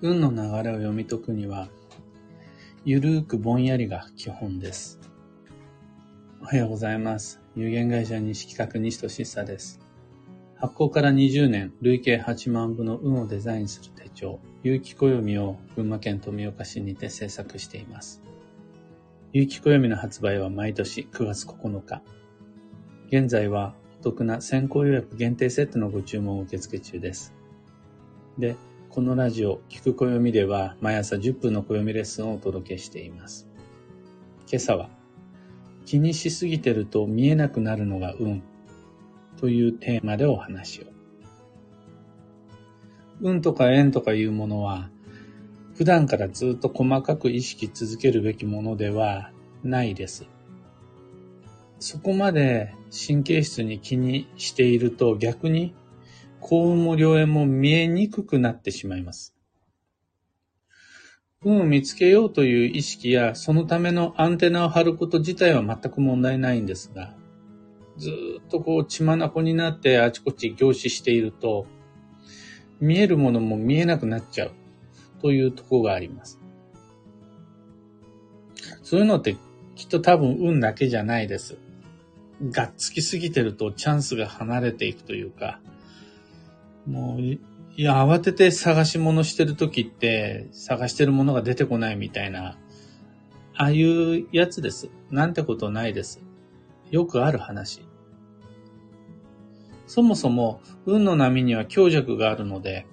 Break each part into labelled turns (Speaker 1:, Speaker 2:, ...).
Speaker 1: 運の流れを読み解くには、ゆるーくぼんやりが基本です。おはようございます。有限会社西企画西俊久です。発行から20年、累計8万部の運をデザインする手帳、有機暦を群馬県富岡市にて制作しています。有機暦の発売は毎年9月9日。現在はお得な先行予約限定セットのご注文を受付中です。で、このラジオ、聞く暦では毎朝10分の暦レッスンをお届けしています。今朝は、気にしすぎてると見えなくなるのが運というテーマでお話を。運とか縁とかいうものは、普段からずっと細かく意識続けるべきものではないです。そこまで神経質に気にしていると逆に幸運も良縁も見えにくくなってしまいます。運を見つけようという意識や、そのためのアンテナを張ること自体は全く問題ないんですが、ずっとこう血眼になってあちこち凝視していると、見えるものも見えなくなっちゃうというところがあります。そういうのってきっと多分運だけじゃないです。がっつきすぎてるとチャンスが離れていくというか、もう、いや、慌てて探し物してる時って、探してるものが出てこないみたいな、ああいうやつです。なんてことないです。よくある話。そもそも、運の波には強弱があるので、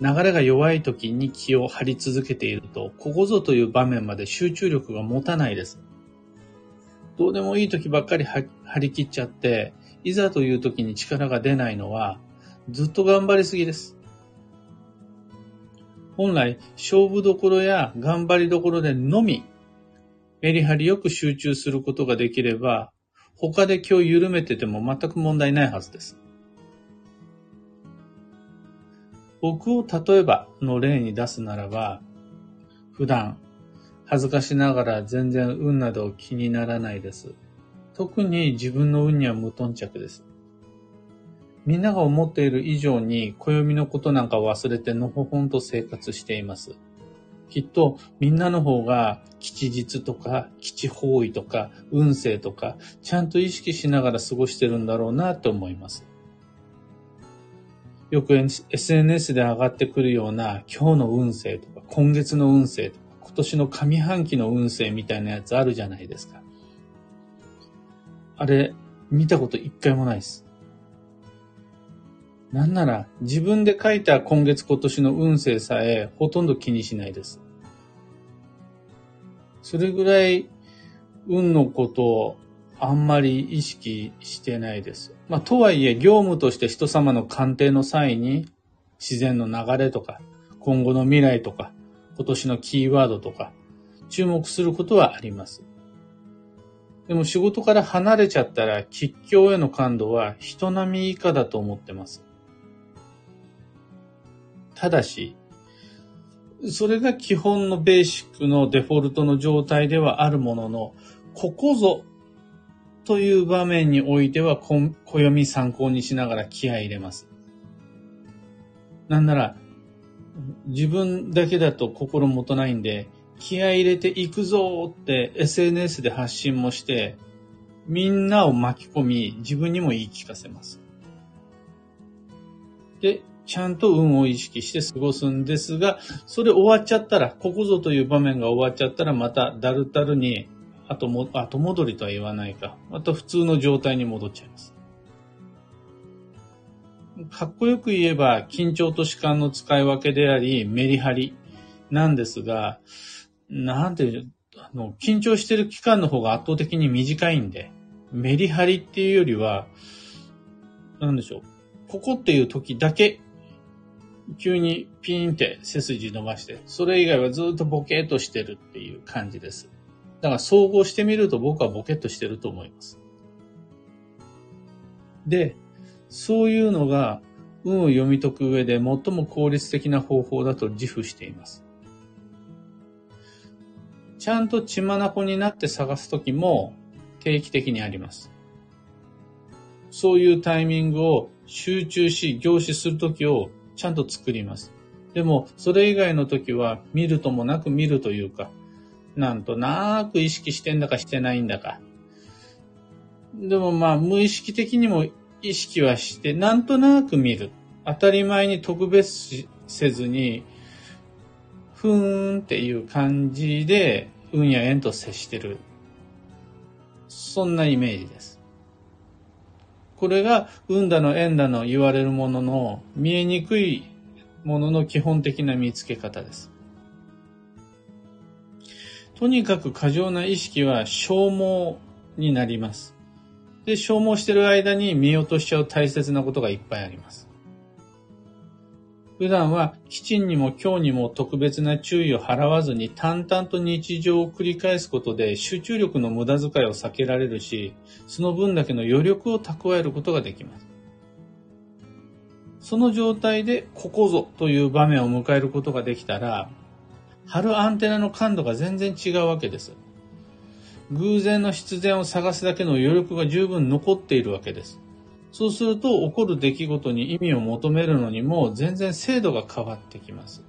Speaker 1: 流れが弱い時に気を張り続けていると、ここぞという場面まで集中力が持たないです。どうでもいい時ばっかり張り切っちゃって、いざという時に力が出ないのは、ずっと頑張りすぎです。本来、勝負どころや頑張りどころでのみ、メリハリよく集中することができれば、他で今日緩めてても全く問題ないはずです。僕を例えばの例に出すならば、普段、恥ずかしながら全然運など気にならないです。特に自分の運には無頓着です。みんなが思っている以上に暦のことなんか忘れてのほほんと生活しています。きっとみんなの方が吉日とか吉方位とか運勢とかちゃんと意識しながら過ごしてるんだろうなと思います。よく SNS で上がってくるような今日の運勢とか今月の運勢とか今年の上半期の運勢みたいなやつあるじゃないですか。あれ見たこと一回もないです。なんなら自分で書いた今月今年の運勢さえほとんど気にしないです。それぐらい運のことをあんまり意識してないです。まあ、とはいえ業務として人様の鑑定の際に自然の流れとか今後の未来とか今年のキーワードとか注目することはあります。でも仕事から離れちゃったら吉祥への感度は人並み以下だと思ってます。ただし、それが基本のベーシックのデフォルトの状態ではあるものの、ここぞという場面においては、暦参考にしながら気合い入れます。なんなら、自分だけだと心もとないんで、気合い入れていくぞって SNS で発信もして、みんなを巻き込み、自分にも言い聞かせます。で、ちゃんと運を意識して過ごすんですが、それ終わっちゃったら、ここぞという場面が終わっちゃったら、まただるたるに、後も、後戻りとは言わないか。また普通の状態に戻っちゃいます。かっこよく言えば、緊張と弛緩の使い分けであり、メリハリなんですが、なんていう、あの、緊張してる期間の方が圧倒的に短いんで、メリハリっていうよりは、なんでしょう。ここっていう時だけ急にピーンって背筋伸ばして、それ以外はずっとボケーとしてるっていう感じです。だから総合してみると僕はボケっとしてると思います。で、そういうのが運を読み解く上で最も効率的な方法だと自負しています。ちゃんと血眼になって探すときも定期的にあります。そういうタイミングを集中し、凝視するときをちゃんと作ります。でも、それ以外の時は、見るともなく見るというか、なんとなく意識してんだかしてないんだか。でもまあ、無意識的にも意識はして、なんとなく見る。当たり前に特別せずに、ふーんっていう感じで、運や縁と接してる。そんなイメージです。これが運だの縁だの言われるものの見えにくいものの基本的な見つけ方です。とにかく過剰な意識は消耗になります。で、消耗してる間に見落としちゃう大切なことがいっぱいあります。普段は基地にも今日にも特別な注意を払わずに淡々と日常を繰り返すことで集中力の無駄遣いを避けられるし、その分だけの余力を蓄えることができます。その状態でここぞという場面を迎えることができたら、貼るアンテナの感度が全然違うわけです。偶然の必然を探すだけの余力が十分残っているわけです。そうすると起こる出来事に意味を求めるのにも全然精度が変わってきます。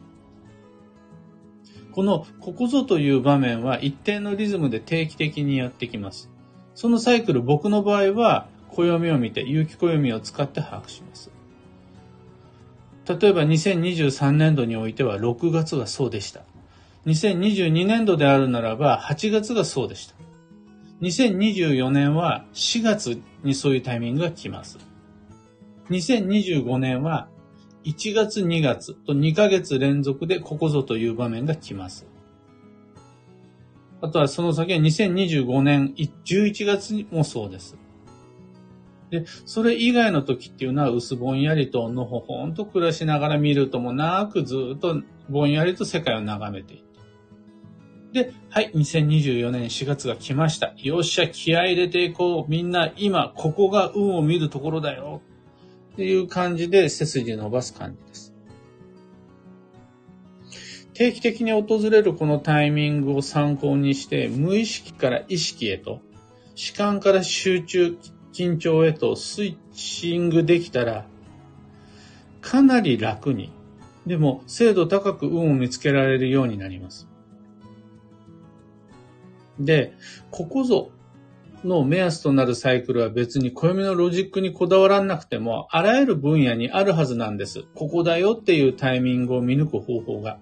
Speaker 1: このここぞという場面は一定のリズムで定期的にやってきます。そのサイクル僕の場合は暦を見て有機暦を使って把握します。例えば2023年度においては6月がそうでした。2022年度であるならば8月がそうでした。2024年は4月にそういうタイミングが来ます。2025年は1月2月と2ヶ月連続でここぞという場面が来ます。あとはその先は2025年11月もそうです。で、それ以外の時っていうのは薄ぼんやりとのほほんと暮らしながら見るともなくずっとぼんやりと世界を眺めていて。で、はい、2024年4月が来ました。よっしゃ、気合入れていこう。みんな今、ここが運を見るところだよ。っていう感じで背筋伸ばす感じです。定期的に訪れるこのタイミングを参考にして、無意識から意識へと、視観から集中、緊張へとスイッチングできたら、かなり楽に、でも精度高く運を見つけられるようになります。で、ここぞの目安となるサイクルは別に暦のロジックにこだわらなくても、あらゆる分野にあるはずなんです。ここだよっていうタイミングを見抜く方法が。だ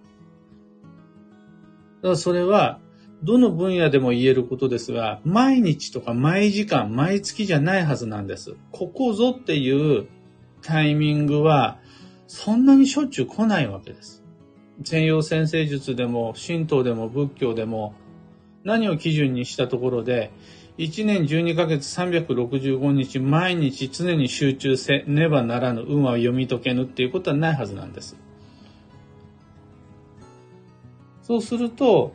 Speaker 1: からそれは、どの分野でも言えることですが、毎日とか毎時間、毎月じゃないはずなんです。ここぞっていうタイミングは、そんなにしょっちゅう来ないわけです。西洋先生術でも、神道でも仏教でも、何を基準にしたところで、1年12ヶ月365日毎日常に集中せねばならぬ運は読み解けぬっていうことはないはずなんです。そうすると、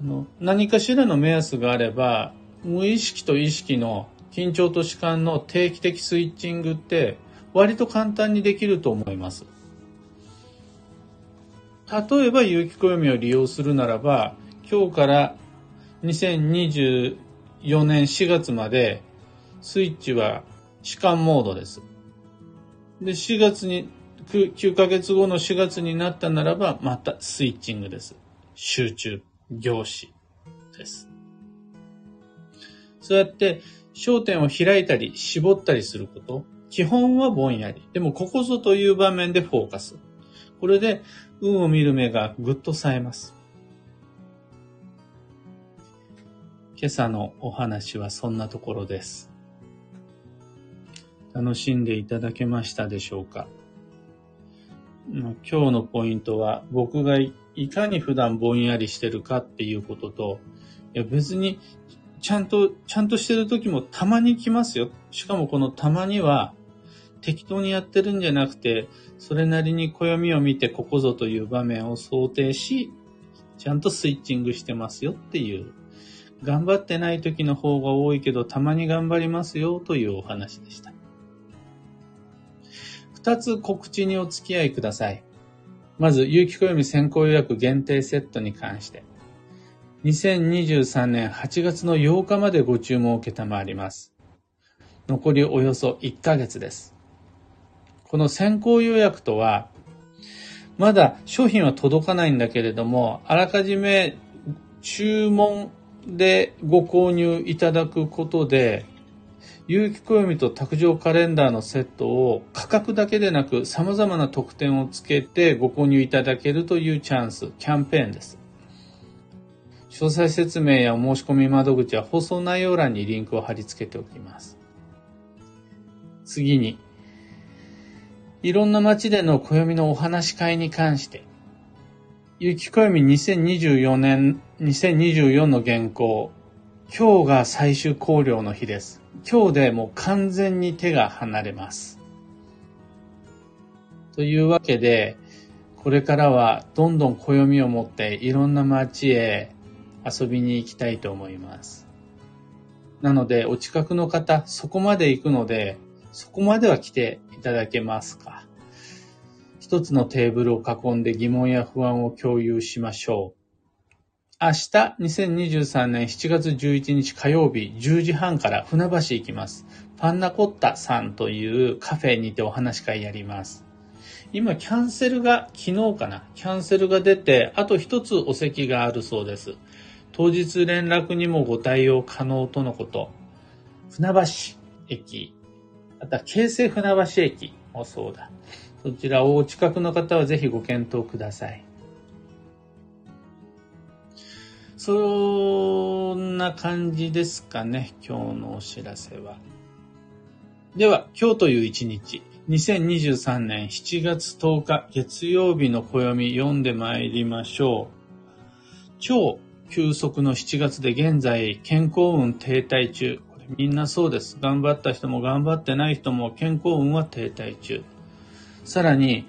Speaker 1: あの何かしらの目安があれば、無意識と意識の緊張と弛緩の定期的スイッチングって割と簡単にできると思います。例えば有機暦を利用するならば、今日から2024年4月までスイッチは弛緩モードです。で、4月に、9ヶ月後の4月になったならば、またスイッチングです。集中、凝視です。そうやって焦点を開いたり絞ったりすること。基本はぼんやり。でもここぞという場面でフォーカス。これで運を見る目がぐっと冴えます。今朝のお話はそんなところです。楽しんでいただけましたでしょうか？今日のポイントは僕がいかに普段ぼんやりしてるかっていうことと、いや別にちゃんと、ちゃんとしてる時もたまに来ますよ。しかもこのたまには適当にやってるんじゃなくて、それなりに暦を見てここぞという場面を想定し、ちゃんとスイッチングしてますよっていう頑張ってない時の方が多いけど、たまに頑張りますよというお話でした。二つ告知にお付き合いください。まず、有機暦先行予約限定セットに関して。2023年8月の8日までご注文を受けたまわります。残りおよそ1ヶ月です。この先行予約とは、まだ商品は届かないんだけれども、あらかじめ注文でご購入いただくことで、有機暦と卓上カレンダーのセットを価格だけでなく様々な特典をつけてご購入いただけるというチャンス、キャンペーンです。詳細説明やお申し込み窓口は放送内容欄にリンクを貼り付けておきます。次に、いろんな街での暦のお話し会に関して、ゆき暦2024年、2024の原稿、今日が最終考慮の日です。今日でもう完全に手が離れます。というわけで、これからはどんどん暦を持っていろんな街へ遊びに行きたいと思います。なので、お近くの方、そこまで行くので、そこまでは来ていただけますか？一つのテーブルを囲んで疑問や不安を共有しましょう。明日、2023年7月11日火曜日10時半から船橋行きます。パンナコッタさんというカフェにてお話会やります。今、キャンセルが、昨日かな、キャンセルが出て、あと一つお席があるそうです。当日連絡にもご対応可能とのこと。船橋駅、あとは京成船橋駅もそうだ。そちらをお近くの方はぜひご検討ください。そんな感じですかね、今日のお知らせは。では、今日という一日、2023年7月10日月曜日の暦読んで参りましょう。超急速の7月で現在健康運停滞中。これみんなそうです。頑張った人も頑張ってない人も健康運は停滞中。さらに、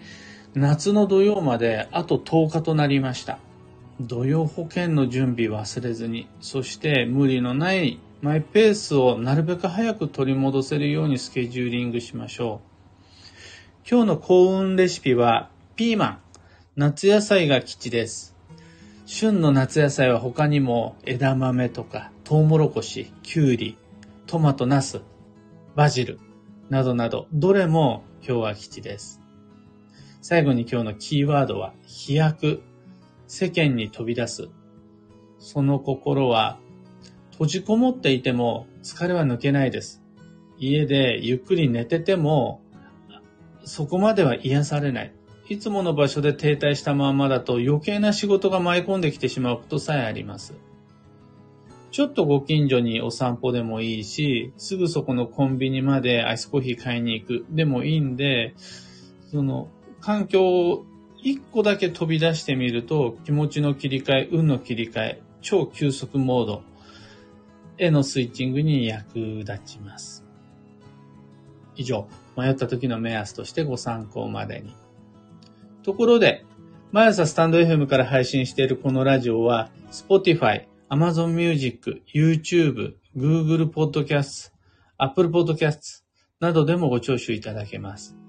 Speaker 1: 夏の土曜まであと10日となりました。土曜保険の準備忘れずに、そして無理のないマイペースをなるべく早く取り戻せるようにスケジューリングしましょう。今日の幸運レシピはピーマン、夏野菜が吉です。旬の夏野菜は他にも枝豆とかトウモロコシ、キュウリ、トマト、ナス、バジルなどなど、どれも今日は吉です。最後に今日のキーワードは飛躍、世間に飛び出す。その心は閉じこもっていても疲れは抜けないです。家でゆっくり寝ててもそこまでは癒されない。いつもの場所で停滞したままだと余計な仕事が舞い込んできてしまうことさえあります。ちょっとご近所にお散歩でもいいし、すぐそこのコンビニまでアイスコーヒー買いに行くでもいいんで、その環境を一個だけ飛び出してみると気持ちの切り替え、運の切り替え、超急速モードへのスイッチングに役立ちます。以上、迷った時の目安としてご参考までに。ところで、毎朝スタンド FM から配信しているこのラジオは、Spotify、Amazon Music、YouTube、Google Podcast、Apple Podcast などでもご聴取いただけます。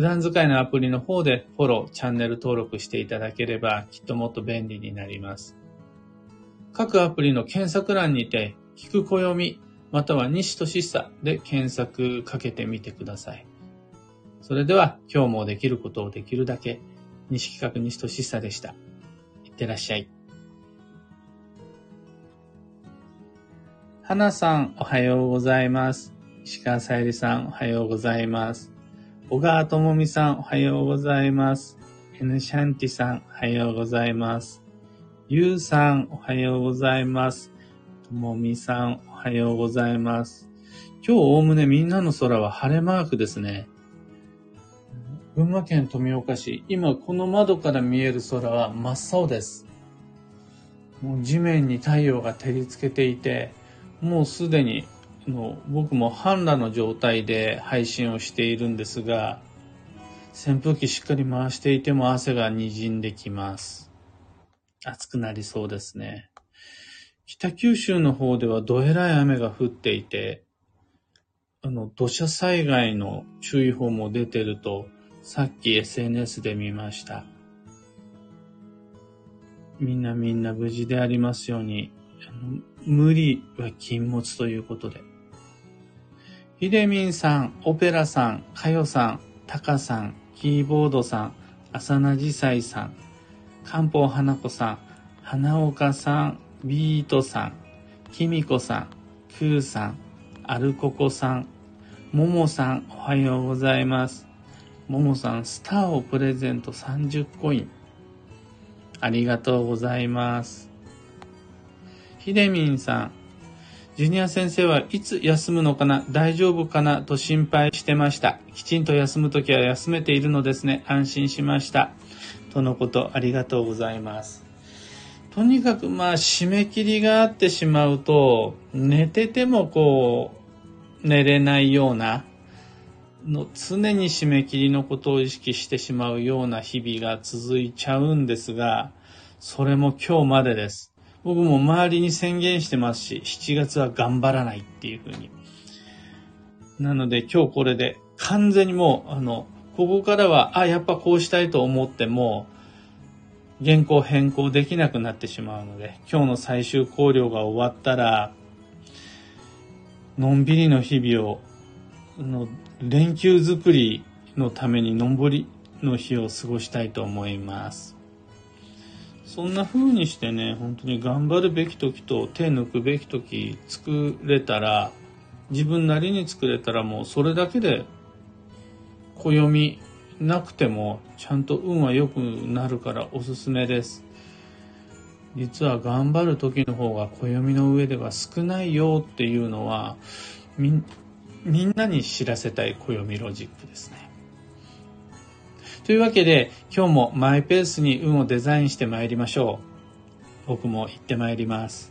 Speaker 1: 普段使いのアプリの方でフォロー、チャンネル登録していただければきっともっと便利になります。各アプリの検索欄にて、聞く暦、または西俊久で検索かけてみてください。それでは今日もできることをできるだけ西企画西俊久でした。いってらっしゃい。花さん、おはようございます。石川さゆりさん、おはようございます。小川智美さん、おはようございます。N シャンティさん、おはようございます。ゆうさん、おはようございます。ともみさん、おはようございます。今日おおむねみんなの空は晴れマークですね。群馬県富岡市、今この窓から見える空は真っ青です。もう地面に太陽が照りつけていて、もうすでにの僕も半裸の状態で配信をしているんですが、扇風機しっかり回していても汗が滲んできます。暑くなりそうですね。北九州の方ではどえらい雨が降っていて、あの、土砂災害の注意報も出てるとさっき SNS で見ました。みんなみんな無事でありますように、無理は禁物ということで。ひでみんさん、オペラさん、かよさん、たかさん、キーボードさん、浅名寺祭さいさん、漢方花子さん、花岡さん、ビートさん、きみこさん、くーさん、アルココさん、ももさん、おはようございます。ももさん、スターをプレゼント30コイン。ありがとうございます。ひでみんさん、ジュニア先生はいつ休むのかな大丈夫かなと心配してました。きちんと休むときは休めているのですね。安心しました。とのことありがとうございます。とにかくまあ締め切りがあってしまうと寝ててもこう寝れないようなの常に締め切りのことを意識してしまうような日々が続いちゃうんですがそれも今日までです。僕も周りに宣言してますし、7月は頑張らないっていうふうに。なので今日これで完全にもう、あの、ここからは、あ、やっぱこうしたいと思っても、原稿変更できなくなってしまうので、今日の最終考慮が終わったら、のんびりの日々を、の連休作りのためにのんぼりの日を過ごしたいと思います。そんな風にしてね、本当に頑張るべき時と手抜くべき時作れたら、自分なりに作れたらもうそれだけで暦なくてもちゃんと運は良くなるからおすすめです。実は頑張る時の方が暦の上では少ないよっていうのはみんなに知らせたい暦ロジックですね。というわけで、今日もマイペースに運をデザインして参りましょう。僕も行って参ります。